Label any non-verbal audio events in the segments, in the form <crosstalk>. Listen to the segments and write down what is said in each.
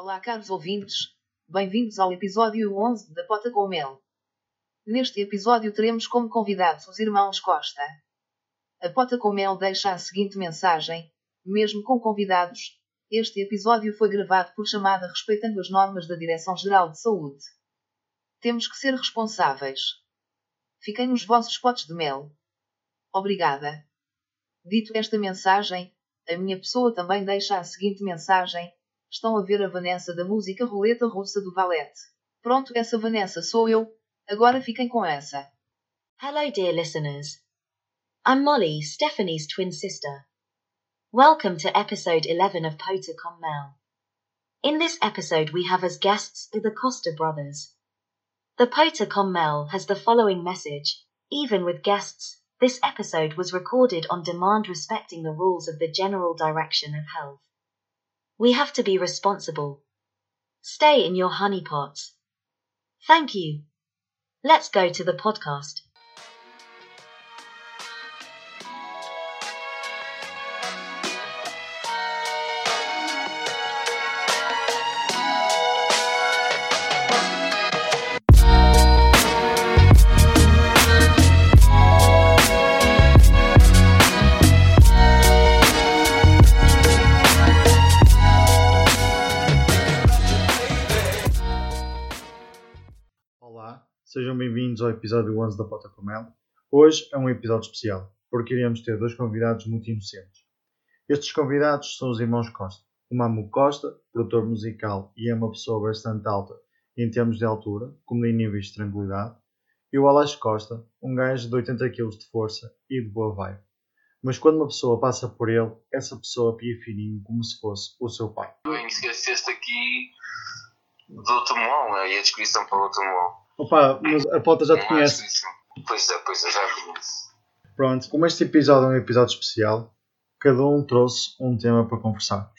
Olá, caros ouvintes, bem-vindos ao episódio 11 da Pota com Mel. Neste episódio teremos como convidados os irmãos Costa. A Pota com Mel deixa a seguinte mensagem: mesmo com convidados, este episódio foi gravado por chamada respeitando as normas da Direção-Geral de Saúde. Temos que ser responsáveis. Fiquem nos vossos potes de mel. Obrigada. Dito esta mensagem, a minha pessoa também deixa a seguinte mensagem: estão a ver a Vanessa da música Roleta Russa do Valete. Pronto, essa Vanessa sou eu, agora fiquem com essa. Hello, dear listeners. I'm Molly, Stephanie's twin sister. Welcome to episode 11 of Pota Com Mel. In this episode, we have as guests the Costa brothers. The Pota Com Mel has the following message Even with guests, this episode was recorded on demand respecting the rules of the General Direction of Health. We have to be responsible. Stay in your honeypots. Thank you. Let's go to the podcast. Episódio 11 da Pota com Mel. Hoje é um episódio especial, porque iremos ter dois convidados muito inocentes. Estes convidados são os irmãos Costa. O Mamu Costa, produtor musical e é uma pessoa bastante alta em termos de altura, como em níveis de tranquilidade, e o Alex Costa, um gajo de 80 kg de força e de boa vibe. Mas quando uma pessoa passa por ele, essa pessoa pia fininho como se fosse o seu pai. Bem, esqueceste aqui do Tomão, aí a descrição para o Tomão. Opa, mas a Pota já te Não é conhece. Pois é, pois é, já conheço. Pronto, como este episódio é um episódio especial, cada um trouxe um tema para conversar.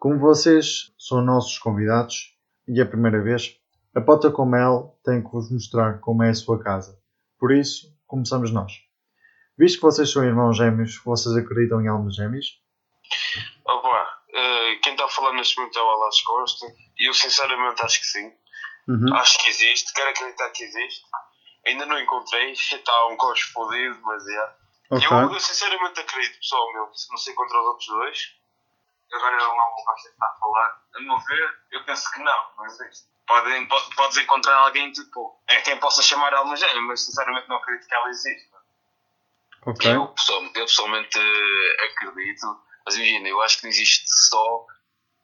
Como vocês são nossos convidados e é a primeira vez, a Pota com Mel tem que vos mostrar como é a sua casa. Por isso, começamos nós. Visto que vocês são irmãos gêmeos, vocês acreditam em almas gêmeas? Opa, eh, quem está a falar neste momento é o Alas Costa e eu sinceramente acho que sim. Uhum. Acho que existe, quero acreditar que existe. Ainda não encontrei, está <laughs> um cosmo fodido, mas é. Ok. Eu, eu sinceramente acredito, pessoal meu, não sei contra os outros dois. Agora ele não gosta de estar a falar. A meu ver, eu penso que não, não existe. Podem, po- podes encontrar alguém tipo, é quem possa chamar alma gêmea, mas sinceramente não acredito que ela exista. Ok. Eu, pessoal- eu pessoalmente acredito, mas imagina, eu acho que existe só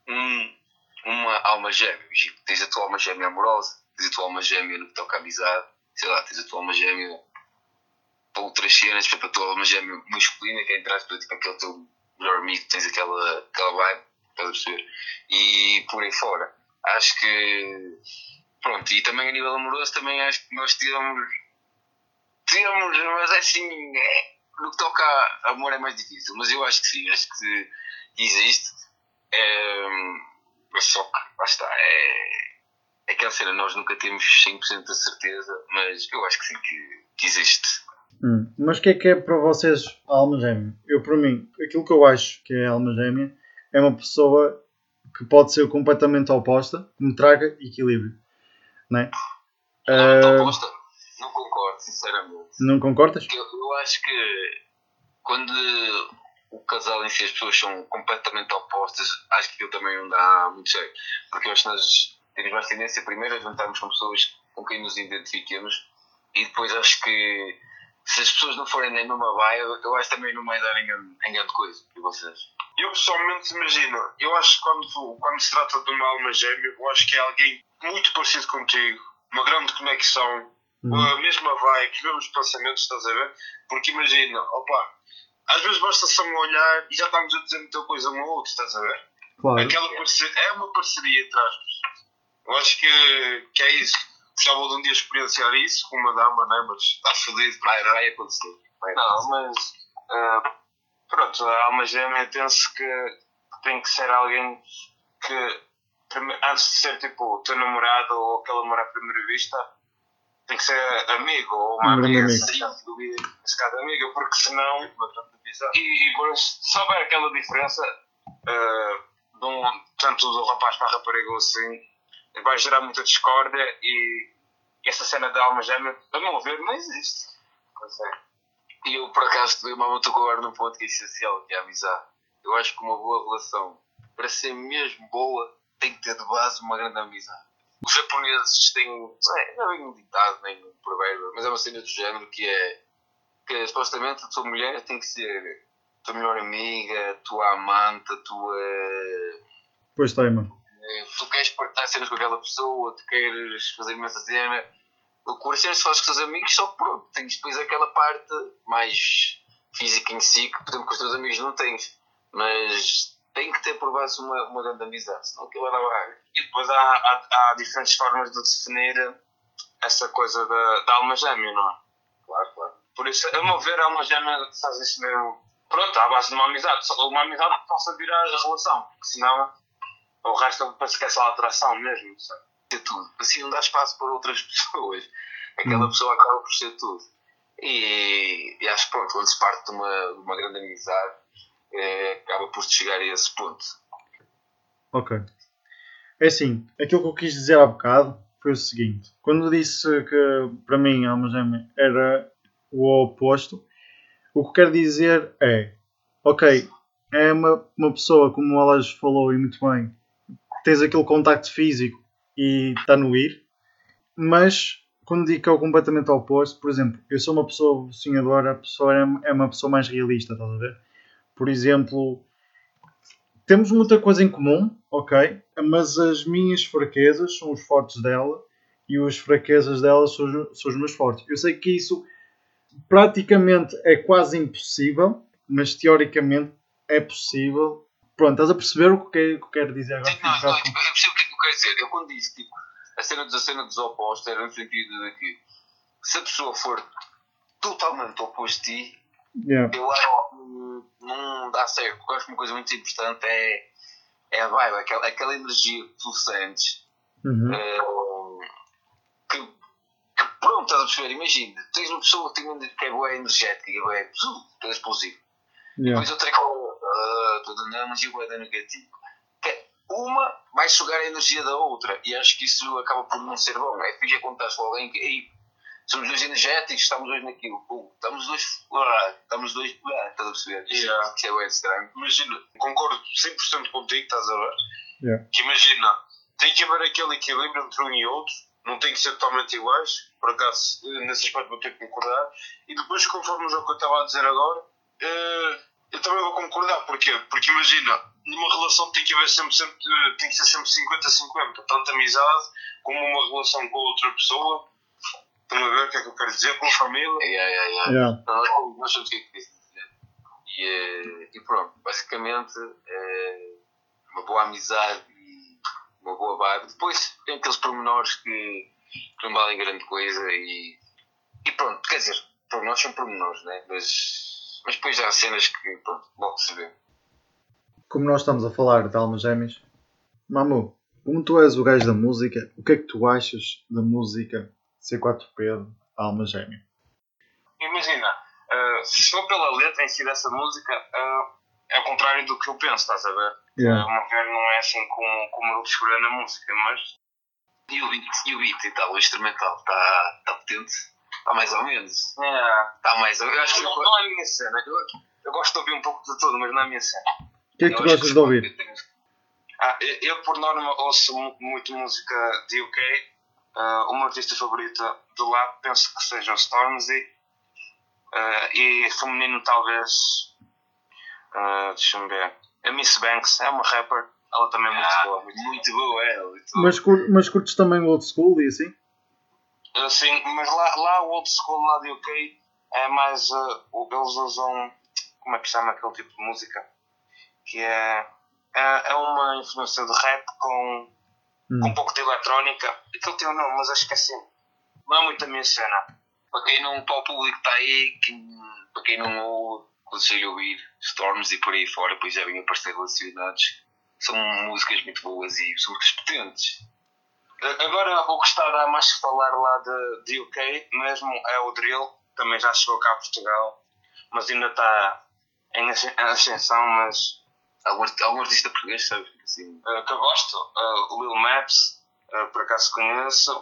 um, uma alma gêmea. Imagina, tens a tua alma gêmea amorosa, tens a tua alma gêmea no que toca à amizade, sei lá, tens a tua alma gêmea para outras cenas, exemplo, a tua alma gêmea masculina, que é entre aspas, tipo aquele teu melhor amigo, tens aquela, aquela vibe, estás a perceber? E por aí fora. Acho que. Pronto, e também a nível amoroso, também acho que nós tivemos temos, mas é assim, é, no que toca a amor é mais difícil, mas eu acho que sim, acho que existe. É, só que, lá está, é, é aquela cena, nós nunca temos 100% de certeza, mas eu acho que sim, que, que existe. Hum, Mas o que é que é para vocês a alma gêmea? Eu, para mim, aquilo que eu acho que é a alma gêmea é uma pessoa que pode ser completamente oposta, que me traga equilíbrio. Não é? Não, Ah, então, posta, não concordo, sinceramente. não concordas? Eu, eu acho que quando o casal em si as pessoas são completamente opostas, acho que aquilo também não dá muito jeito. Porque eu acho que nós temos mais tendência primeiro a juntarmos com pessoas com quem nos identifiquemos e depois acho que se as pessoas não forem nem numa baia, eu acho que também não vai dar em grande, em grande coisa. E vocês? Eu pessoalmente imagino, eu acho que quando, quando se trata de uma alma gêmea, eu acho que é alguém muito parecido contigo, uma grande conexão, Uhum. a mesma vibe, os mesmos pensamentos, estás a ver? Porque imagina, opa, às vezes basta só um olhar e já estamos a dizer muita coisa um ao outro, estás a ver? Claro. Aquela parceria, é uma parceria entre aspas. Eu acho que, que é isso. Gostava de um dia experienciar isso com uma dama, né? Mas está fodido. Vai, vai acontecer. Vai Não, acontecer. mas ah, pronto, a alma gêmea penso que tem que ser alguém que antes de ser tipo o teu namorado ou aquele amor à primeira vista tem que ser amigo ou uma Um grande amiga, sem dúvida, nesse caso amiga, porque senão e, e por- se houver aquela diferença ah, de um, tanto do rapaz para a rapariga ou assim, vai gerar muita discórdia e essa cena da alma gêmea, a meu ver, não existe. Sei. E eu, por acaso, também mal estou agora num ponto que é essencial, que é a amizade. Eu acho que uma boa relação, para ser mesmo boa, tem que ter de base uma grande amizade. Os japoneses têm, não é, é bem um ditado, nem um provérbio, mas é uma cena do género que é que supostamente a tua mulher tem que ser a tua melhor amiga, a tua amante, a tua. Pois está, mano. eh, Tu queres partilhar cenas com aquela pessoa, tu queres fazer imensa cena. O coração se faz com os teus amigos, só que pronto, tens depois aquela parte mais física em si que, por exemplo, com os teus amigos não tens. Mas tem que ter por base uma, uma grande amizade, senão aquilo dar barraga. E depois há, há, há diferentes formas de definir essa coisa da, da alma gêmea, não é? Claro, claro. Por isso, a meu ver, a alma gêmea faz isso mesmo. Pronto, à base de uma amizade. Só Uma amizade que possa virar a relação, porque senão o resto parece que é só atração mesmo. sabe? ser tudo. Assim não dá espaço para outras <laughs> pessoas. Aquela pessoa acaba por ser tudo. E, e acho que pronto, quando se parte de uma, de uma grande amizade, eh, acaba por chegar a esse ponto. Ok. É assim, aquilo que eu quis dizer há bocado foi o seguinte. Quando disse que para mim a era o oposto, o que quero dizer é, ok, é uma, uma pessoa, como ela já falou e muito bem, tens aquele contacto físico e está no ir, mas quando digo que é o completamente oposto, por exemplo, eu sou uma pessoa sonhadora, a pessoa é, é uma pessoa mais realista, estás a ver? Por exemplo, temos muita coisa em comum, ok? Mas as minhas fraquezas são os fortes dela e as fraquezas dela são, são os meus fortes. Eu sei que isso praticamente é quase impossível, mas teoricamente é possível. Pronto, estás a perceber o que, eu quero dizer agora? Sim, não, não, eu percebo o que é que eu quero dizer. Eu quando disse tipo, a cena, dos- a cena dos opostos era no sentido de que se a pessoa for totalmente oposto a ti, Yeah. eu acho não dá certo. Porque eu acho que uma coisa muito importante é, é a vibe, aquela, aquela energia que tu sentes. Uhum. eh, que, que pronto, estás a perceber? Imagina, tens uma pessoa que, tem, que é boa energética, é boa, toda explosiva. Yeah. Depois outra que uh, toda a energia boa negativa. Que é, uma vai sugar a energia da outra e acho que isso acaba por não ser bom. É fixe quando estás com alguém que "Ei, somos dois energéticos, estamos dois naquilo, pum, estamos dois, ah, estamos dois, ah, estás a perceber? Yeah. isso é bem estranho. Imagina, concordo 100% contigo, estás a ver? Yeah. Que imagina, tem que haver aquele equilíbrio entre um e outro, não tem que ser totalmente iguais, por acaso, eh, nesse aspecto vou ter que concordar. E depois, conforme o jogo que eu estava a dizer agora, eh, eu também vou concordar, porquê? Porque imagina, numa relação tem que haver sempre, sempre eh, tem que ser sempre 50-50, tanto amizade como uma relação com outra pessoa. Estão a ver o que é que eu quero dizer? Com família. Yeah, yeah, yeah. Yeah. Nós, nós sabemos o que é que. E, eh, e pronto, basicamente, é uma boa amizade e uma boa vibe. Depois tem aqueles pormenores que, que não valem grande coisa e, e pronto, quer dizer, pormenores são pormenores, né? Mas, mas depois há cenas que, pronto, logo se vê. Como nós estamos a falar de almas gêmeas, Mamu, como tu és o gajo da música, o que é que tu achas da música C4P de alma gêmea? Imagina, eh, se for pela letra em si dessa música, eh, é ao contrário do que eu penso, estás a ver? Yeah. O meu ver não é assim como, como eu descobri na música, mas E o beat e, o beat e tal, o instrumental, está tá potente? Está mais ou menos. é, Está mais ou menos. Eu acho que não, não é a minha cena. Eu, eu gosto de ouvir um pouco de tudo, mas não é a minha cena. O que é que tu gostas de ouvir? Ah, eu, eu, por norma, ouço mu- muito música de UK. O meu artista favorito de lá penso que seja o Stormzy. Ah, e feminino, talvez. ah, Deixa-me ver. A Miss Banks é uma rapper. Ela também é muito Ah, boa. Muito Muito boa, é. Muito. Mas, cur- mas curtes também o old school e assim? Ah, Sim, mas lá, lá o old school lá de UK é mais. o- eles usam. Como é que se chama aquele tipo de música? Que é. É, é uma influência de rap com, com um Hum. pouco de eletrónica. Aquilo tem um nome, mas acho que é assim. Não é muito a minha cena. para quem não, para o público está aí, que, para quem não a ouvir Storms e por aí fora, pois já vinham aparecer relacionados. São músicas muito boas e são potentes. Agora o que está a dar mais que falar lá de, de UK mesmo é o Drill. Também já chegou cá a Portugal. Mas ainda está em ascensão, mas Algum, art- algum artista português, sabes? Assim, Uh, que eu gosto, uh, o Lil Maps, uh, por acaso conheço.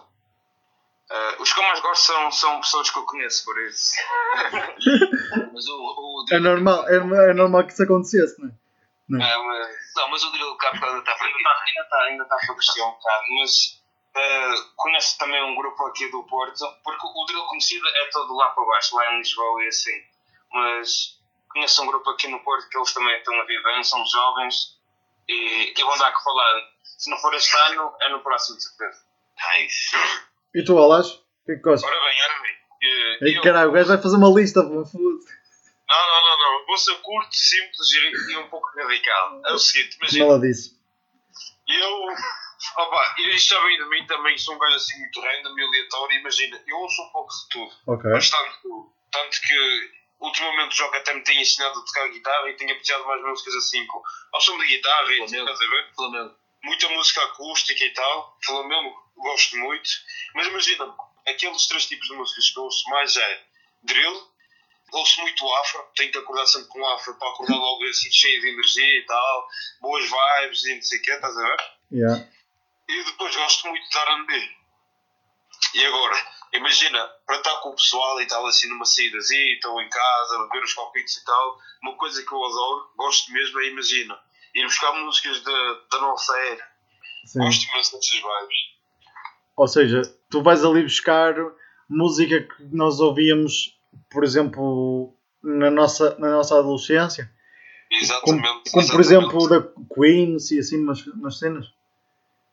Uh, os que eu mais gosto são, são pessoas que eu conheço, por isso. <laughs> mas o, o É normal, é, é normal que isso acontecesse, não é? Uh, mas Não, mas o Drill Capital ainda está por ainda está ainda tá, ainda tá para crescer um bocado, mas uh, conheço também um grupo aqui do Porto, porque o drill conhecido é todo lá para baixo, lá em Lisboa e assim. Mas conheço um grupo aqui no Porto que eles também estão a viver, são jovens e, e vão dar que falar. Se não for este ano, é no próximo, de certeza. Nice. E tu, Alas? O que é que gostas? Ora bem, ora bem. Ei, eu- caralho, o gajo vai fazer uma lista, pô, foda-se. Não, não, não, não. Vou ser curto, simples e, e um pouco radical. É o seguinte, imagina. Nada disso. Eu, opa, isto já vem de mim também, sou um gajo assim muito random e aleatório. Imagina, eu ouço um pouco de tudo, Ok. bastante de tudo. Tanto que ultimamente o Joca até me tem ensinado a tocar guitarra e tenho apreciado mais músicas assim, com, ao som de guitarra Flamengo. estás a ver? Flamengo. Muita música acústica e tal, Flamengo gosto muito. Mas imagina, aqueles três tipos de músicas que eu ouço mais é drill, ouço muito afro, tenho que acordar sempre com afro para acordar logo assim cheio de energia e tal, boas vibes e não sei o que, estás a ver? Yeah. E depois gosto muito de R&B. E agora, imagina, para estar com o pessoal e tal, assim, numa saídazinha, estão em casa, beber os copitos e tal, uma coisa que eu adoro, gosto mesmo é, imagina, ir buscar músicas da, da nossa era. Sim. Gosto imenso dessas vibes. Ou seja, tu vais ali buscar música que nós ouvíamos, por exemplo, na nossa, na nossa adolescência. Como, Exatamente. como por exatamente. exemplo da Queen, e assim, umas, umas cenas.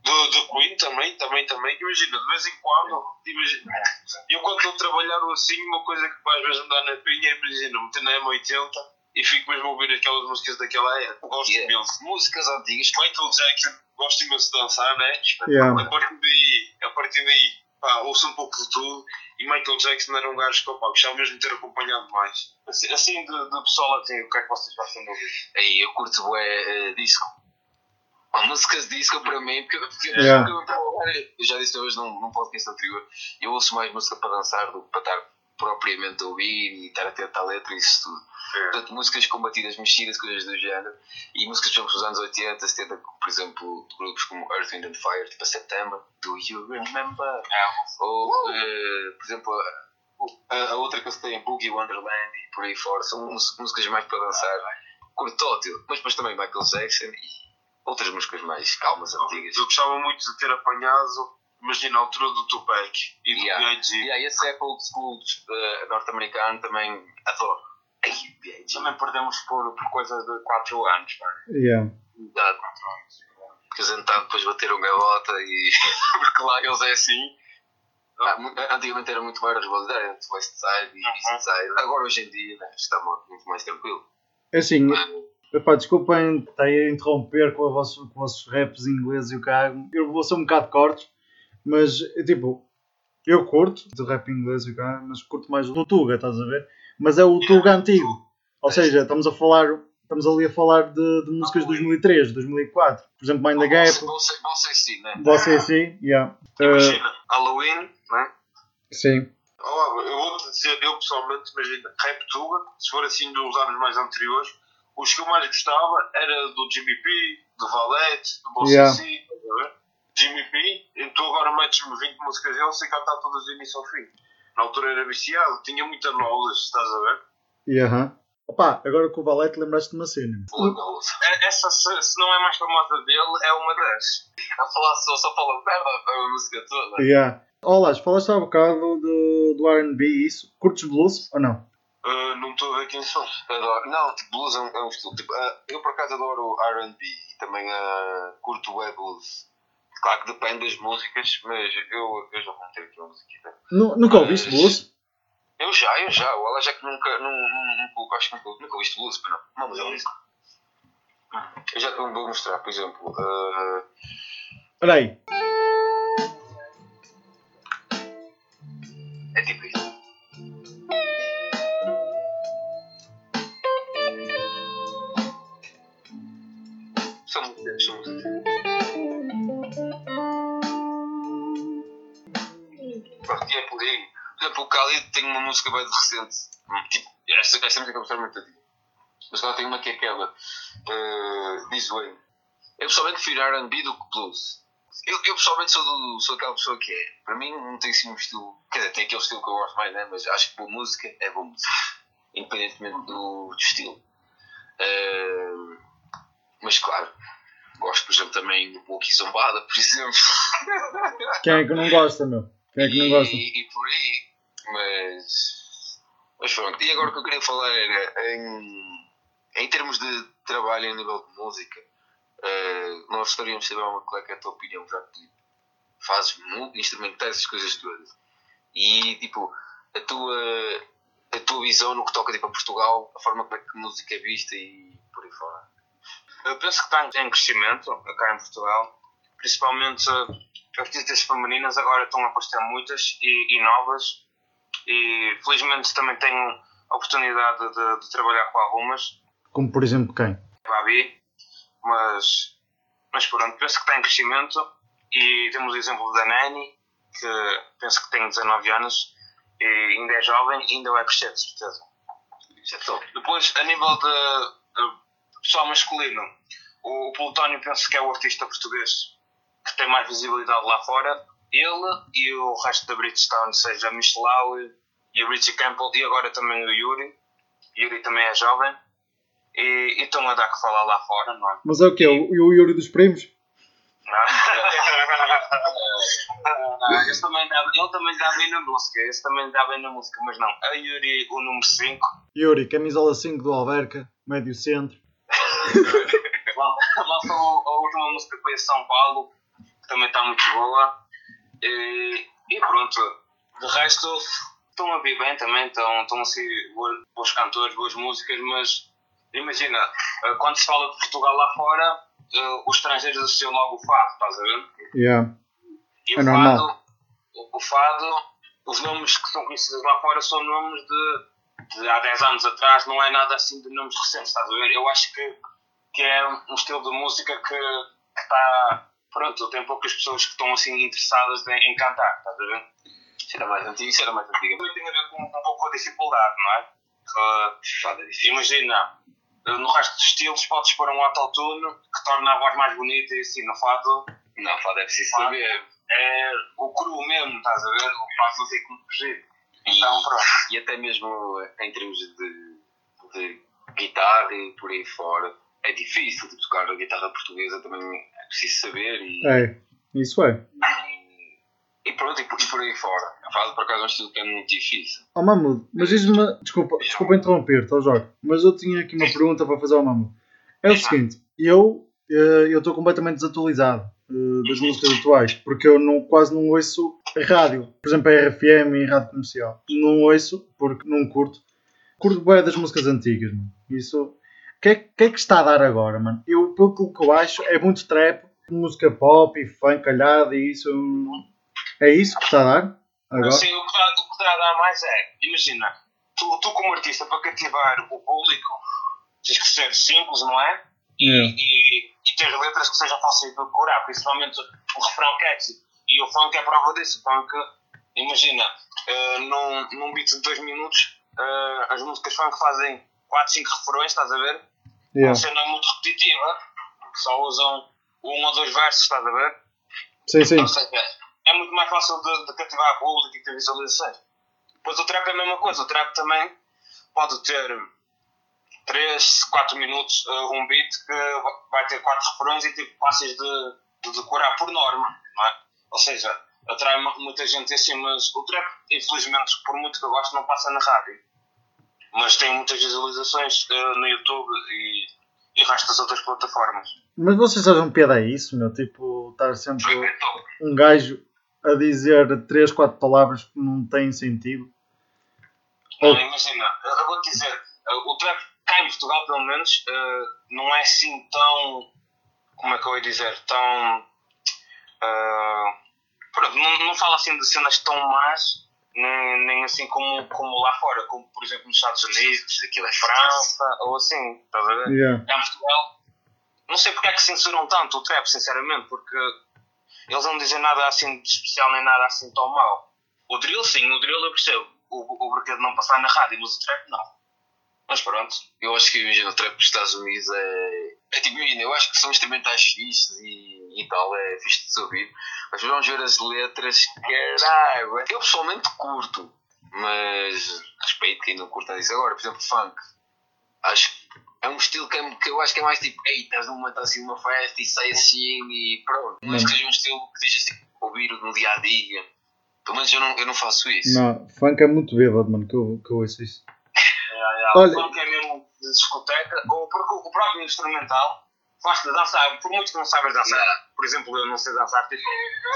Do, do Queen também, também, também. Imagina, de vez em quando, imagina, eu quando estou a trabalhar ou assim, uma coisa que às vezes me dá na pinha, é, imagina, meter na M80 e fico mesmo a ouvir aquelas músicas daquela era. Gosto Yeah. imenso. Músicas antigas. Michael Jackson, gosto imenso de dançar, né? Yeah. A partir daí, a partir daí, pá, ouço um pouco de tudo. E Michael Jackson era um gajo que, pá, gostava mesmo de ter acompanhado mais. Assim, assim de, de pessoal assim, o que é que vocês gostam de ouvir? Aí eu curto bué, eh, disco. Músicas de disco para mim, porque, porque Yeah. eu, eu já disse hoje num, num podcast anterior, eu ouço mais música para dançar do que para estar propriamente a ouvir e estar atento à letra e isso tudo. Portanto, músicas com batidas mexidas, coisas do género, e músicas, exemplo, dos anos 80, 70, por exemplo, de grupos como Earth, Wind and Fire, tipo a September, Do You Remember? Ou, eh, por exemplo, a, a- outra que eu tenho, Boogie Wonderland e por aí fora, são músicas mais para dançar, curtótil, mas depois também Michael Jackson e outras músicas mais calmas, antigas. Eu gostava muito de ter apanhado, imagina, a altura do Tupac e do Yeah. B.I.G. E aí, esse é old school eh, norte-americano também adoro. Ai, B.I.G. Também perdemos por, por coisa de 4 anos, pá. Yeah. Dá. Porque a gente está depois bateram gavota e. <laughs> porque lá eles é assim. Ah, antigamente era muito mais rivalidade entre West Side e East Side. Agora hoje em dia né, está mu- muito mais tranquilo. É assim, epá, desculpem estar a interromper com, vosso, com os vossos raps ingleses e o caralho. Eu vou ser um bocado cortes, mas é tipo, eu curto de rap inglês e o caralho, mas curto mais do Tuga, estás a ver? Mas é o Tuga antigo. Ou seja, estamos a falar, estamos ali a falar de, de músicas de 2003, 2004. Por exemplo, Mind the Gap, sei se né? você assim, yeah. Uh, Imagina, Halloween, né? sim. Oh, eu vou-te dizer, eu pessoalmente, imagina, Rap Tuga, se for assim dos anos mais anteriores, os que eu mais gostava era do Jimmy P, do Valete, do Bossa Yeah. C, estás a ver? Jimmy P, então agora metes-me 20 músicas dele sem cantar todas do início ao fim. Na altura era viciado, tinha muita knowledge, estás a ver? E aham. Opa, agora com o Valete lembraste de uma cena. É- Essa, se, se não é mais famosa dele, é uma das. A falar só, só fala merda a música toda. Yeah. Olá, falaste há bocado do, do RB e isso. Curtes blues ou não? Ah, não estou a ver quem são. Adoro. Não, tipo, blues é um, é um estilo. Tipo, ah, eu por acaso adoro RB e também ah, curto web blues. Claro que depende das músicas, mas eu, eu já vou ter aqui uma musiquita. Nu- Nunca ouviste blues? Eu já, eu já. O Ela já que nunca, nunca, acho que nunca, nunca ouviste blues, mas não. Não, mas é isso. Eu já te vou mostrar, por exemplo. Olha aí. é tipo isto. O Khalid tem uma música bem recente. Hum, Tipo, esta, esta música eu gostava muito de. Mas agora tem uma que é aquela. Uh, This Way. Eu pessoalmente prefiro RB do que blues. Eu, eu pessoalmente sou, do, sou aquela pessoa que é. Para mim não tem assim um estilo. Quer dizer, tem aquele estilo que eu gosto mais, né? mas acho que boa música é boa música. Independentemente do, do estilo. Uh, mas claro, gosto, por exemplo, também do Pouco Zombada, por exemplo. Quem é que não gosta, meu? Quem é que não gosta? E, e por aí. Mas. Mas pronto. E agora o que eu queria falar era em, em termos de trabalho a nível de música. Uh, nós gostaríamos de saber uma, qual é, que é a tua opinião, já que fazes instrumentais, essas coisas todas. E tipo, a tua, a tua visão no que toca tipo, a Portugal, a forma como é que a música é vista e por aí fora. Eu penso que está em crescimento cá em Portugal, principalmente artistas femininas agora estão a aparecer muitas e, e, novas e felizmente também tenho a oportunidade de, de, trabalhar com algumas. Como por exemplo quem? Babi, mas, mas pronto, penso que está em crescimento e temos o exemplo da Nani, que penso que tem 19 anos e ainda é jovem e ainda vai crescer, de certeza. É Depois, a nível de pessoal masculino, o Plutónio penso que é o artista português que tem mais visibilidade lá fora. Ele e o resto da Bridgestone, seja Michelau e o Richie Campbell e agora também o Yuri. Yuri também é jovem. E, e estão a dar que falar lá fora, não é? Mas é o que? O, o Yuri dos primos? Não. <laughs> não, esse também dá, ele também dá bem na música, esse também dá bem na música, mas não. A Yuri, o número 5. Yuri, camisola 5 do Alverca, médio centro. <laughs> Lançou a última música que foi a São Paulo, que também está muito boa. E, e, pronto, de resto estão a vir bem também, estão, estão a ser bons cantores, boas músicas, mas imagina, eh, quando se fala de Portugal lá fora, uh, os estrangeiros associam logo o fado, estás a ver? Yeah. E é o, normal. fado, o, o fado, os nomes que são conhecidos lá fora são nomes de, de há 10 anos atrás, não é nada assim de nomes recentes, estás a ver? Eu acho que, que é um estilo de música que está. Pronto, tem poucas pessoas que estão assim interessadas em, em cantar, estás a ver? Isso era mais antigo, isso era mais antigo. Também tem a ver com um pouco a dificuldade, não é? Uh, imagina, no resto dos estilos podes pôr um autotune que torna a voz mais bonita e assim, no fado. Não, fado é preciso saber. É o cru mesmo, estás a ver? O fado não tem como fugir. Então, pronto. E até mesmo em termos de, de guitarra e por aí fora, é difícil. Tipo, tocar a guitarra portuguesa também preciso saber. E, é, isso é. E, pronto, e por, e por aí fora. A fado por acaso é um estilo que é muito difícil. Oh Mamudo, mas diz-me, desculpa, desculpa interromper-te, oh Jorge, mas eu tinha aqui uma pergunta para fazer ao Mamudo. É o seguinte, eu eh, eu estou completamente desatualizado eh, das músicas atuais, porque eu não, quase não ouço rádio, por exemplo, a RFM e rádio comercial. Não ouço porque não curto. Curto bem das músicas antigas, mano. Isso. O que, é, que é que está a dar agora, mano? Eu, pelo que eu acho, é muito trap, música pop e funk calhada e isso. É isso que está a dar? Agora? Sim, o que, dá, o que dá a dar mais é, imagina, tu, tu como artista, para cativar o público, tens que ser simples, não é? E, Yeah. e, e ter letras que sejam fáceis de decorar, principalmente o refrão catchy. E o funk é prova disso. O funk, imagina, eh, num, num beat de 2 minutos, eh, as músicas funk fazem 4, 5 refrões, estás a ver? Yeah. Uma cena muito repetitiva, só usam um ou dois versos, estás a ver? Sim, sim. Ou seja, é muito mais fácil de, de cativar a público e ter visualizações. Depois o trap é a mesma coisa, o trap também pode ter 3, 4 minutos uh, um beat que vai ter 4 refrões e tipo fáceis de, de decorar por norma, não é? Ou seja, atrai mu- muita gente assim, mas o trap, infelizmente, por muito que eu gosto, não passa na rádio. Mas tem muitas visualizações uh, no YouTube e, e das outras plataformas. Mas vocês acham piada a isso, meu? Tipo, estar sempre um gajo a dizer 3, 4 palavras que não têm sentido. Não, Oh. imagina, eu eu vou-te dizer, uh, o trap cá em Portugal, pelo menos, uh, não é assim tão. Como é que eu ia dizer? Tão. uh, pronto, não, não fala assim de cenas tão más, nem, nem assim como, como lá fora, como por exemplo nos Estados Unidos, aquilo é França, ou assim, estás a ver? Yeah. Em Portugal, não sei porque é que censuram tanto o trap, sinceramente, porque eles não dizem nada assim de especial, nem nada assim tão mau. O drill, sim, o drill eu percebo. O, o de não passar na rádio, mas o trap não. Mas pronto. Eu acho que imagina, o trap dos Estados Unidos é. É tipo, imagina, eu acho que são instrumentais fixes e, e tal, é fixe de se ouvir. Mas vamos ver as letras, caralho. Eu pessoalmente curto, mas respeito quem não curta disso. Agora, por exemplo, funk. Acho que é um estilo que, é- que eu acho que é mais tipo, ei, estás num momento assim numa festa e sai assim e pronto. Não acho que seja um estilo que esteja assim, ouvir no dia a dia. Pelo menos eu não, eu não faço isso. Não, funk é muito bêbado, mano, que eu, que eu ouço isso. É, Olha- o funk é mesmo de discoteca, ou porque o próprio instrumental faz-te dançar, por muito que não sabes dançar. Por exemplo, eu não sei dançar, tipo,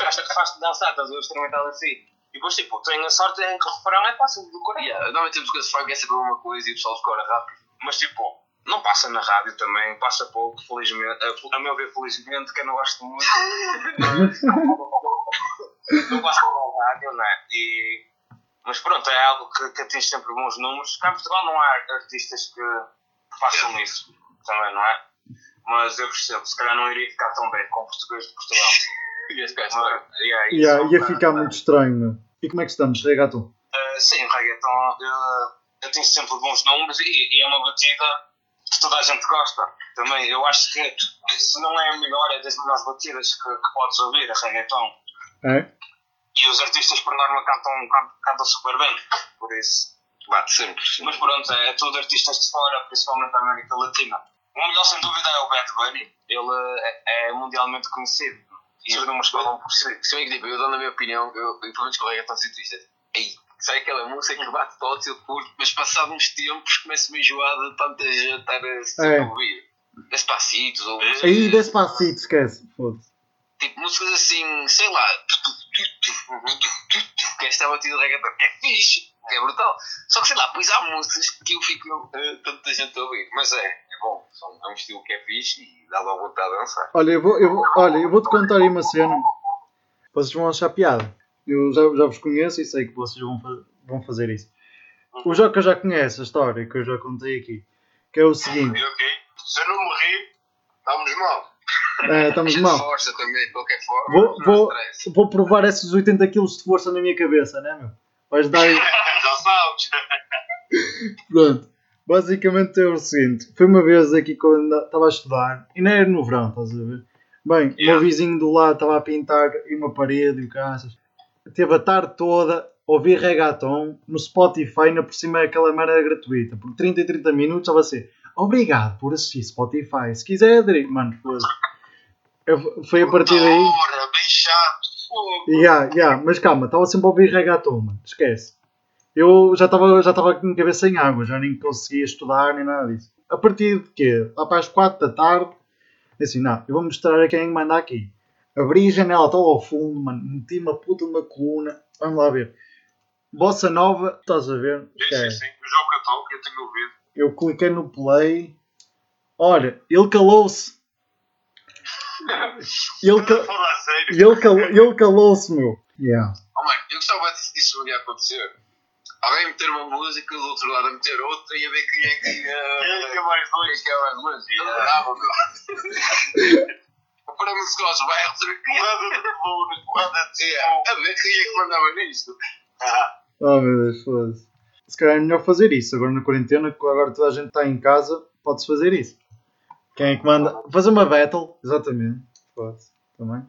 faz-te faz dançar, estás a instrumental assim. E depois, tipo, tenho a sorte em que o refrão é fácil de decorar. Yeah, normalmente temos coisas funk é sempre uma coisa e o pessoal decora rápido. Mas, tipo, não passa na rádio também, passa pouco, felizmente. A, a meu ver, felizmente, que eu não gosto muito. <laughs> não gosto da rádio, não é? E, mas pronto, é algo que, que atinge sempre bons números. Cá em Portugal não há artistas que, que façam isso também, não é? Mas eu percebo, se calhar não iria ficar tão bem com o português de Portugal. <laughs> Ia ficar estranho. yeah, Yeah, ia ficar muito estranho. E como é que estamos, regato? Uh, sim, reggaeton uh, atinge sempre bons números e, e é uma batida que toda a gente gosta. Também, eu acho que se não é a melhor, é das melhores batidas que, que podes ouvir, a reggaeton. É? E os artistas, por norma, cantam, cantam, cantam super bem, por isso. Bate sempre. Mas pronto, é tudo artistas de fora, principalmente da América Latina. O melhor, sem dúvida, é o Bad Bunny. Ele é, é mundialmente conhecido. E os números falam por si. Que tipo, eu dou na minha opinião, eu, eu pelo menos com o reggaeton sinto isto. é, Ei, sai aquela música que bate todos, eu curto, mas passado uns tempos começo-me a enjoar de tanta gente estar a se É. ouvir. Despacitos ou Aí, despacito, esquece. Foda-se. tipo músicas assim, sei lá, tu, tu, tu, tu, tu, tu, tu, que esta batida de reggaeton é fixe, é brutal. Só que sei lá, pois há músicas que eu fico eh, tanta gente a ouvir, mas é, é bom, são- é um estilo que é fixe e dá logo vontade de dançar. Olha, eu vou, eu vou, olha, eu vou-te contar aí uma cena. Vocês vão achar piada. Eu já, já vos conheço e sei que vocês vão, fa- vão fazer isso. O Joca já conhece a história que eu já contei aqui. Que é o seguinte. Ok? Se eu não morri, estamos mal. É, estamos <laughs> mal. força também, de qualquer forma. Vou, não vou, vou provar esses 80 kg de força na minha cabeça, né, meu? Vais dar aí. <laughs> Já sabes. Pronto. Basicamente é o seguinte. Foi uma vez aqui quando estava a estudar. E não era no verão, estás a ver? Bem, o meu Yeah. vizinho do lado estava a pintar uma parede e o caças. Teve a tarde toda a ouvir reggaeton no Spotify, ainda por cima aquela merda gratuita. Por 30 e 30 minutos estava a ser obrigado por assistir Spotify. Se quiser aderir, mano, foda Foi a partir daí. Porra, bem chato. Fogo. Yeah, yeah, mas calma, estava sempre a ouvir reggaeton, mano. Esquece. Eu já estava já estava com a cabeça em água, já nem conseguia estudar nem nada disso. A partir de quê? Lá para as 4 da tarde, assim, não, eu vou mostrar a quem manda aqui. Abri a janela até ao fundo, mano, meti uma puta de uma coluna. Vamos lá ver. Bossa Nova, estás a ver? Sim, sim, Esquece. sim. O jogo eu estou, que eu tenho ouvido. Eu cliquei no play. Olha, ele calou-se. <laughs> Ele, Estou cal... ele calou-se, meu. Yeah. Oh, mano, eu gostava disso- disso dia acontecer. Alguém meter uma música do outro lado a meter outra e a ver quem é que ia. <laughs> Quem é que é mais Quem é dois? que é mais longe? Adorava, meu. Aos bairros a ver quem é. Porrada de coluna, porrada de A ver quem é que mandava nisto. Ah, Oh meu Deus, foda-se. Se calhar é melhor fazer isso. Agora na quarentena, que agora toda a gente está em casa, pode-se fazer isso. Quem é que manda? Fazer uma battle, exatamente. Foda-se. Também.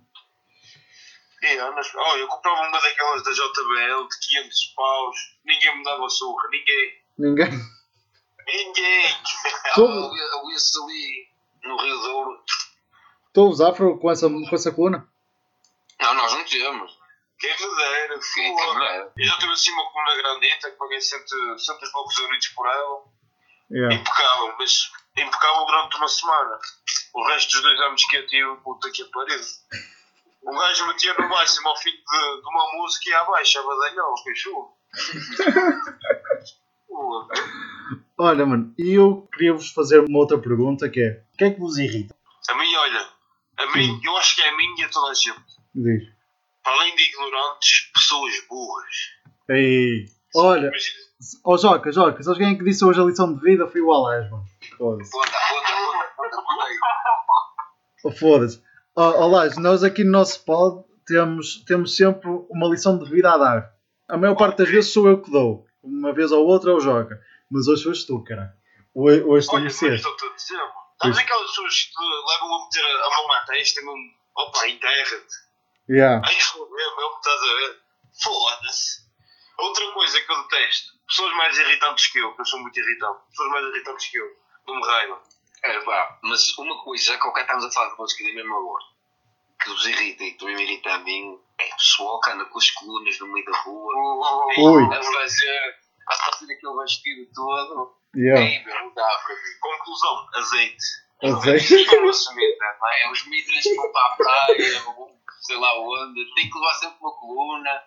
E Anas, oh, eu comprava uma daquelas da JBL de 500 paus, ninguém me dava surra, ninguém. Ninguém. Ninguém! <laughs> Eu ia ali no Rio Douro. Estou a usar Afro com essa, com essa coluna? Não, nós não temos. Quem me dera, Quem? Eu já tive assim uma coluna grandita que paguei cento, cento e poucos euritos por ela. Yeah. Impecável, mas impecável durante uma semana. O resto dos dois anos que eu tive, puta que pariu. Um gajo metia no máximo ao fim de, de uma música e abaixo, a badalhão, que chuva. <laughs> Olha, mano, e eu queria-vos fazer uma outra pergunta que é: o que é que vos irrita? A mim, olha, a mim, eu acho que é a mim e a toda a gente. Diz. Além de ignorantes, pessoas burras. Ei. Olha, ó Joca, Joca, sabes quem é que disse hoje a lição de vida? Foi o Alex, mano. Foda-se. Oh, Foda-se. Oh, Lage, nós aqui no nosso pod temos, temos sempre uma lição de vida a dar. A maior parte das vezes sou eu que dou. Uma vez ou outra é o Joca. Mas hoje foste tu, cara. Hoje, hoje Olha, mas mereceste. estou a dizer, mano. Sabes aquelas pessoas que levam a meter a mão na testa e mesmo, opa, enterra-te. Yeah. Ai, foda-se, meu, estás a ver? Foda-se. Outra coisa que eu detesto, pessoas mais irritantes que eu, que eu sou muito irritante, pessoas mais irritantes que eu, dão-me raiva. É, pá, mas uma coisa, já que estamos a falar de música da mesma hora, que os irrita e que também me irrita a mim, é o pessoal que anda com as colunas no meio da rua, Ui. a fazer, a fazer aquele vestido todo. Yeah. Ei, meu, não dá para mim. Conclusão, azeite. Azeite. É uma semita, não é? É os mitras que vão para a praia, <laughs> sei lá onde, tem que levar sempre uma coluna,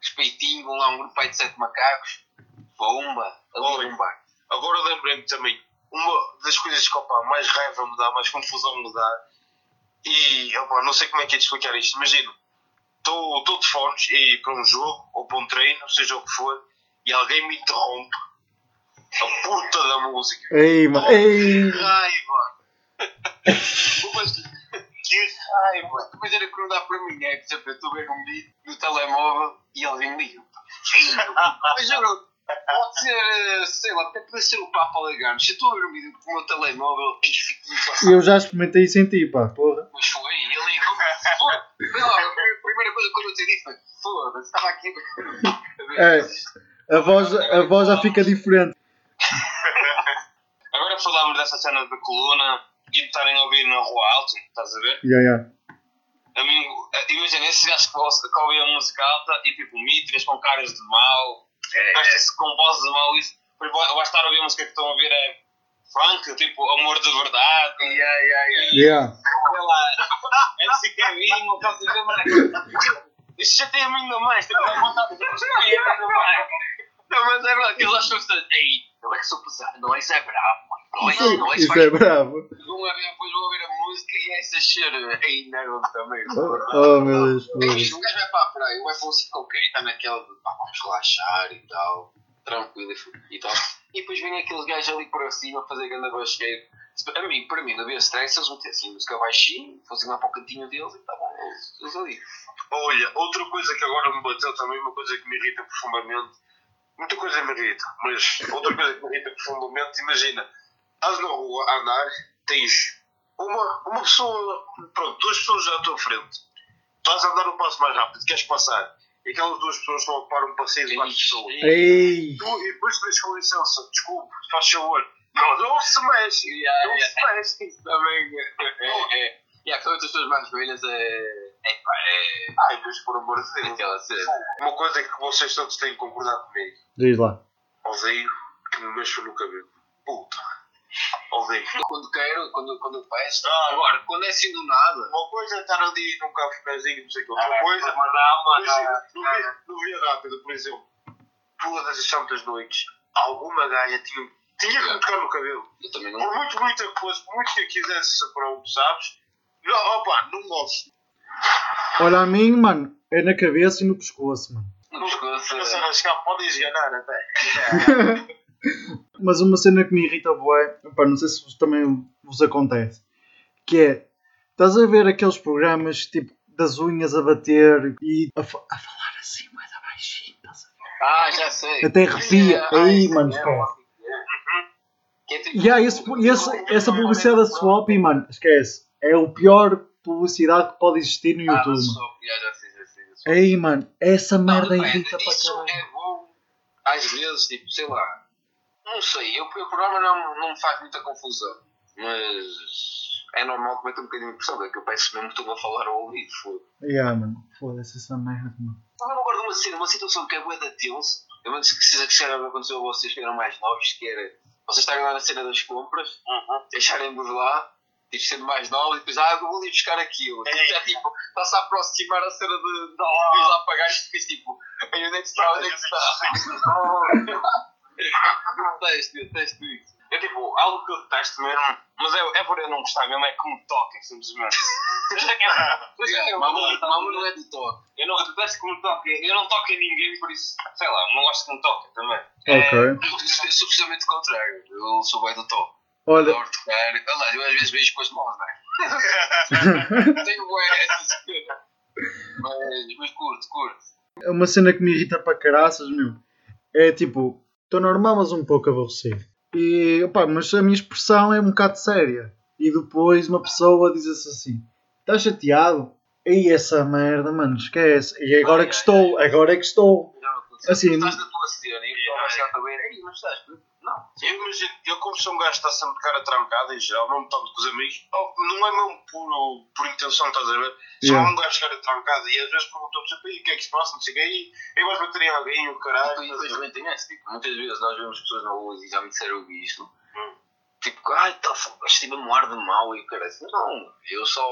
respeitinho, vão lá um grupo aí de sete macacos, bomba, ali Olha. num bar. Agora lembrei-me também, uma das coisas que opa, mais raiva me dá, mais confusão me dá, e opa, não sei como é que é de explicar isto, imagino, estou de fones e para um jogo ou para um treino, seja o que for, e alguém me interrompe a puta da música. Ei, mano. Ei. <laughs> Que raiva! Mas, que raiva! Depois era que não dá para mim, é que sempre eu estou a ver um vídeo no telemóvel e alguém liga. Mas juro, pode ser, eh, sei lá, até pode ser o Papa Legano. Se eu estou a ver um vídeo com o meu telemóvel, fico muito passado. Eu já experimentei isso em ti, pá. Porra. Mas foi, e ele ligou. Foi lá, a primeira coisa que eu te disse foi: foda-se, estava aqui. É. A voz, a voz já fica diferente. Agora falámos dessa cena da coluna e de estarem a ouvir na rua alta, estás a ver? Yeah, yeah. Amigo, imagina esses gajos que ouve- que ouvem a música alta e tipo mitras com caras de mal, vestem-se com vozes de mal. Isso, depois vai vai estar a ouvir a música que estão a ouvir é funk, tipo amor de verdade. Yeah, yeah, yeah. Yeah. Sei lá, MC Kevin, estás a ver, mano? Isso já tem a mim ainda mais, tipo, dá vontade de mais. Não, mas é verdade, que eles acham que ei, não é que sou pesado, não, isso é bravo, isso, isso é bravo. Vão a ver, depois vão ouvir a música e é essa cheira. Ei, não, também. Oh, meu Deus. meu Deus. um gajo vai para a praia, vai para um sítio qualquer e está naquela de pá, vamos relaxar e tal, tranquilo e tal. E depois vem aqueles gajos ali para cima a fazer grande basqueiro. A mim, para mim, não havia stress, eles metessem música baixinho, fossem lá para o cantinho deles e estavam eles, eles ali. Olha, outra coisa que agora me bateu também, uma coisa que me irrita profundamente. Muita coisa me irrita, mas outra coisa que me irrita profundamente, imagina, estás na rua a andar, tens uma, uma pessoa, pronto, duas pessoas já à tua frente. Estás a andar um passo mais rápido, queres passar, e aquelas duas pessoas estão a ocupar um passeio de quatro pessoas. Ei. Tu, e depois tens com licença, desculpe, faz favor. Não, não se mexe, Yeah, não yeah. se mexe. Isso também é. é, é. E há outras pessoas mais velhas é. É é. Ai, Deus, por amor de Deus. Aquela cena. Uma coisa que vocês todos têm que concordar comigo. Diz lá. Odeio que me mexam no cabelo. Puta. Odeio. Quando quero, quando, quando eu peço. Ah. Agora, quando é assim do nada. Uma coisa é estar ali num cafezinho, não sei o que. Outra Ah, coisa, mas não, mas não. no via- no via rápido, por exemplo, todas as santas noites, alguma gaja tinha, tinha que me tocar no cabelo. Eu também não. Por muito, muita coisa, por muito que eu quisesse, pronto, sabes? Não, opa, não gosto. Olha a mim, mano. É na cabeça e no pescoço, mano. No pescoço. Não sei, acho que pode esganar até. <laughs> <laughs> Mas uma cena que me irrita bué, pá, não sei se também vos acontece, que é, estás a ver aqueles programas tipo das unhas a bater e a, a falar assim, mais baixinho, estás a ver? Ah, já sei. Até arrepia. Ah, Aí, isso mano, é, esquece. Que é tipo- E há esse, esse- essa publicidade da Swap, mano, esquece. É o pior publicidade que pode existir no Ah, YouTube. sei. Aí, mano, essa merda irrita para Isso caralho. é bom, às vezes, tipo, sei lá, não sei, eu, o programa não, não me faz muita confusão, mas é normal que meta um bocadinho de impressão, porque eu peço mesmo que estou a falar ao ouvido, foda. Yeah, mano, foda-se essa merda, mano. Estava agora de uma cena, uma situação que é bué da tensa, eu não sei se que já aconteceu a vocês que eram mais novos, que era, vocês estarem lá na cena das compras, deixarem-vos lá, tipo, sendo mais novos, e depois, ah, eu vou ali buscar aquilo. É. Já, tipo, está-se a aproximar a cena de, de, de ir lá pagar e ficas tipo, "Ai, onde é que está, onde é que está? <laughs> <laughs> Detesto, detesto isso. É tipo, algo que eu detesto mesmo, mas é, é por eu não gostar mesmo, é que me toquem, simplesmente. <laughs> Isso é é- é é- Mamãe não é de toque. Eu não detesto que me toquem, eu não toco em ninguém, por isso, sei lá, não gosto que me toquem também. Ok. Eu sou precisamente o contrário. Eu sou bem do toque. Olha, Adoro tocar. Aliás, eu às vezes beijo com as mãos, não é? <laughs> Tenho bué cena. Mas, mas curto, curto. uma cena que me irrita para caraças, meu, é tipo, estou normal, mas um pouco aborrecido. E, opá, mas a minha expressão é um bocado séria. E depois uma pessoa diz-se assim: Estás chateado? E essa merda, mano, esquece. E agora que estou, agora é que estou. Assim, tu estás na tua cena e chegar a ver, ei, mas estás. Eu imagino, eu como sou um gajo que está sempre de cara trancada em geral, não me toco com os amigos, não é mesmo por, por intenção, estás a ver? Só Yeah. um gajo de cara trancada e às vezes perguntam-me sempre, "E o que é que se passa, não sei o que, e aí vais bater em alguém, o caralho. E depois também tem esse, tipo, muitas vezes nós vemos pessoas na rua e já me disseram isto. Hum. Tipo, ai, tá, estive-me um ar de mal e o cara assim, não, eu só,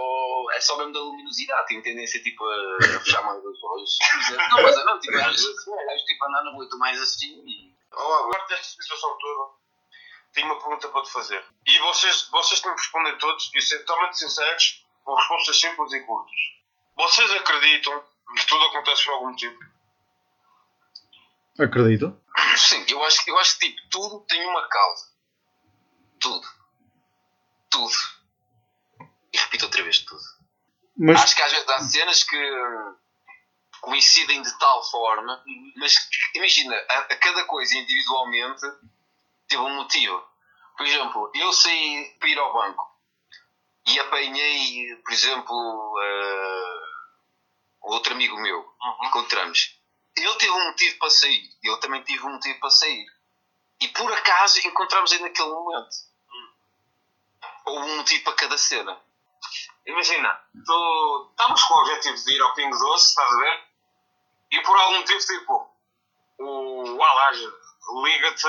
é só mesmo da luminosidade, tenho tendência tipo a fechar mais os olhos. <laughs> Não, mas eu não, tipo, às vezes, tipo, andar na rua estou mais assim e... Oh, agora desta situação toda, tenho uma pergunta para te fazer. E vocês, vocês têm que responder todos e ser totalmente sinceros, com respostas simples e curtas. Vocês acreditam que tudo acontece por algum motivo? acredito. Sim, eu acho, que- eu acho que tipo, tudo tem uma causa. Tudo. Tudo. E repito outra vez, tudo. Mas Acho que às vezes há cenas que coincidem de tal forma, mas imagina, a, a cada coisa individualmente teve um motivo. Por exemplo, eu saí para ir ao banco e apanhei, por exemplo, eh, outro amigo meu, encontramos. Ele teve um motivo para sair, eu também tive um motivo para sair. E por acaso encontramos aí naquele momento. Houve um motivo para cada cena. Imagina, tu estamos com o objetivo de ir ao Pingo Doce, estás a ver? E por algum motivo, tipo, o Alaja liga-te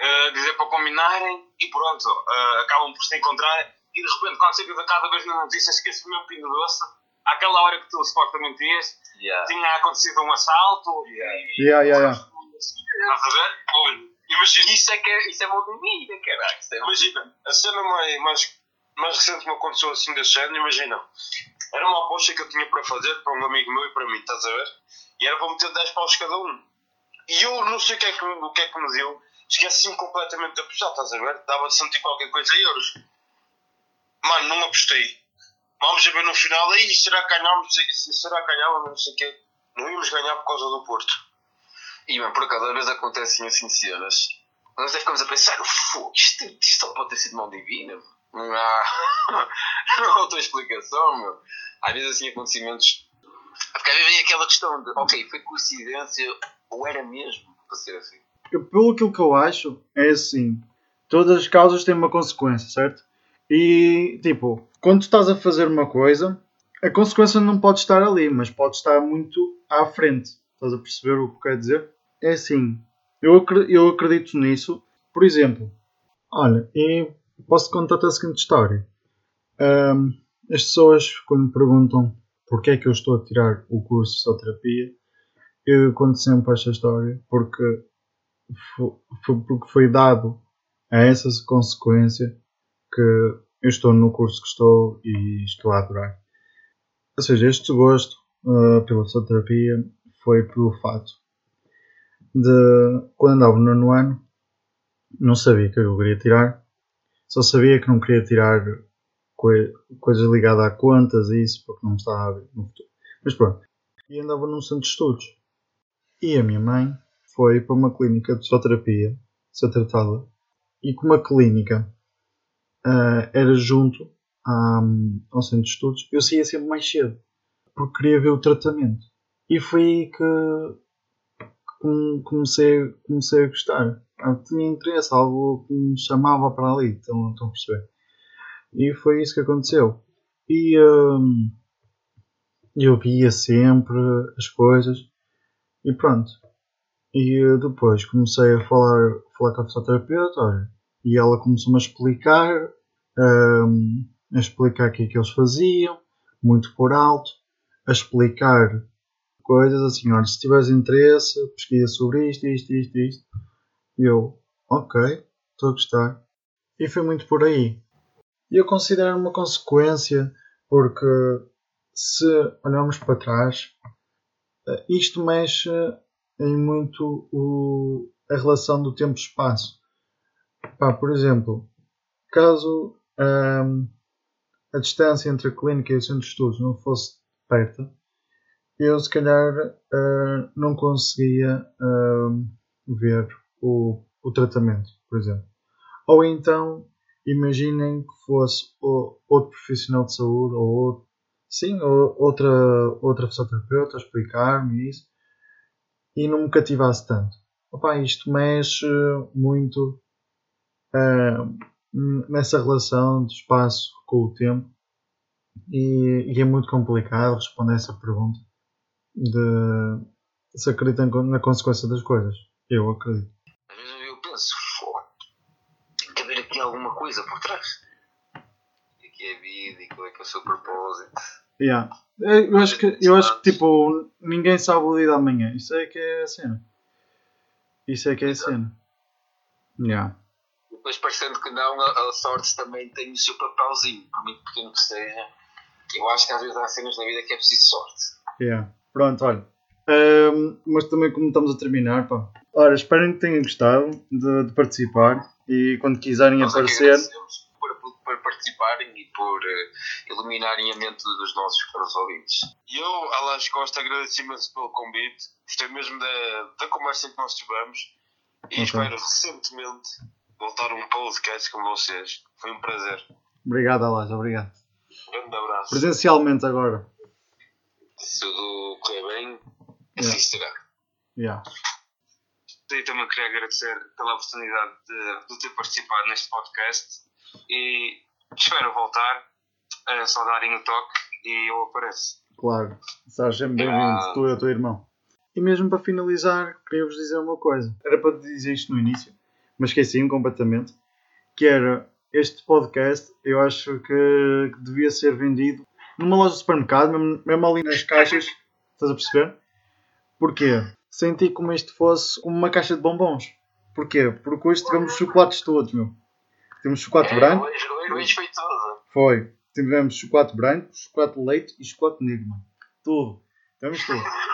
a dizer para combinarem e pronto, eh, acabam por se encontrar e de repente, quando você viu cada vez nas notícias que esse mesmo Pingo Doce, àquela hora que tu supostamente ias, tinha acontecido um assalto e. Yeah, yeah, yeah. Estás a ver? Olha, imagina, Isso é que é, isso é mal de vida, caralho. Isso é imagina, a cena mais, mais, recente me aconteceu assim desse género, imagina, era uma aposta que eu tinha para fazer para um amigo meu e para mim, estás a ver? E era para meter 10 paus cada um. E eu não sei o que é que, o que, é que me deu, esqueci-me completamente de apostar, estás a ver? Dava de sentir qualquer coisa euros. Mano, não apostei. Vamos a ver no final, aí será que ganhámos? Será que ganhávamos? Não sei o quê. Não íamos ganhar por causa do Porto. E, mano, por acaso, às vezes acontecem assim cenas. Nós ficamos a pensar, "Fu, isto, isto só pode ter sido mão divina. meu." <laughs> Não há, não outra explicação, meu. Às vezes, assim, acontecimentos. Porque às vem aquela questão de, ok, foi coincidência ou era mesmo para ser assim. Pelo aquilo que eu acho, é assim: todas as causas têm uma consequência, certo? E tipo, quando tu estás a fazer uma coisa, a consequência não pode estar ali, mas pode estar muito à frente. Estás a perceber o que quer dizer? É assim: eu, eu acredito nisso. Por exemplo, olha, e posso contar-te a seguinte história. Ahm, as pessoas, quando me perguntam porque é que eu estou a tirar o curso de fisioterapia, eu conto sempre esta história porque fo- foi porque foi dado a essa consequência que eu estou no curso que estou e estou a adorar. Ou seja, este gosto uh, pela fisioterapia foi pelo fato de quando andava no nono ano não sabia que eu queria tirar, só sabia que não queria tirar coi- coisas ligadas a contas e isso porque não estava no futuro. Mas pronto, e andava num centro de estudos. E a minha mãe foi para uma clínica de fisioterapia ser tratada e como a clínica ah, era junto à- ao centro de estudos, eu saía sempre mais cedo porque queria ver o tratamento. E foi aí que come- comecei, comecei a gostar. Ah, tinha interesse, algo que me chamava para ali, estão, estão a perceber? E foi isso que aconteceu. E hum, eu via sempre as coisas e pronto. E eh, depois comecei a falar, falar com a fisioterapeuta, olha, e ela começou-me a explicar, hum, a explicar o que é que eles faziam, muito por alto, a explicar coisas assim, olha, se tiveres interesse, pesquisa sobre isto, isto, isto, isto. E eu, ok, estou a gostar. E foi muito por aí. E eu considero uma consequência, porque se olharmos para trás, eh, isto mexe em muito o- a relação do tempo espaço. Pá, por exemplo, caso ahm, a distância entre a clínica e o centro de estudos não fosse perto, eu se calhar ah, não conseguia ahm, ver o, o tratamento, por exemplo. Ou então, imaginem que fosse outro profissional de saúde ou outro, sim, ou outra, outra fisioterapeuta a explicar-me isso e não me cativasse tanto. Opa, isto mexe muito ah, nessa relação de espaço com o tempo e, e é muito complicado responder essa pergunta de se acreditam na consequência das coisas. Eu acredito. Às vezes eu penso, "Fogo, tem que haver aqui alguma coisa por trás. E aqui é a vida e qual é que é o seu propósito. Yeah. Eu acho que, eu acho que tipo, ninguém sabe o dia da manhã. Isso é que é a cena. Isso é que é a cena. Yeah. Depois parecendo que não, a, a sorte também tem o seu papelzinho, por muito pequeno que seja. Eu acho que às vezes há cenas na vida que é preciso sorte. Yeah. Pronto, olha. Ahm, mas também como estamos a terminar, pá. Ora, espero que tenham gostado de, de participar e quando quiserem Nós é aparecer. por, por, por participarem e por eh, iluminarem a mente dos nossos caros ouvintes. E eu, Alas Costa, agradeço imenso pelo convite. Gostei mesmo da, da conversa que nós tivemos. E Ok. espero recentemente voltar a um podcast com vocês. Foi um prazer. Obrigado, Alás, obrigado. Um grande abraço. Presencialmente agora. Se tudo correr bem, assim Yeah. será. Yeah. E também queria agradecer pela oportunidade de, de ter participado neste podcast e espero voltar a só darem o toque e eu apareço. Claro, estás sempre bem-vindo, tu e o teu irmão. E mesmo para finalizar, queria-vos dizer uma coisa. Era para dizer isto no início, mas esqueci-me completamente. Que era, este podcast, eu acho que, que devia ser vendido numa loja de supermercado, mesmo, mesmo ali nas caixas. Estás a perceber? Porquê? Senti como isto fosse como uma caixa de bombons. Porquê? Porque hoje tivemos chocolates todos, meu. Temos chocolate branco. hoje, hoje, foi tudo. Foi. Tivemos chocolate branco, chocolate de leite e chocolate negro, mano. Tudo. Tivemos tudo. <laughs>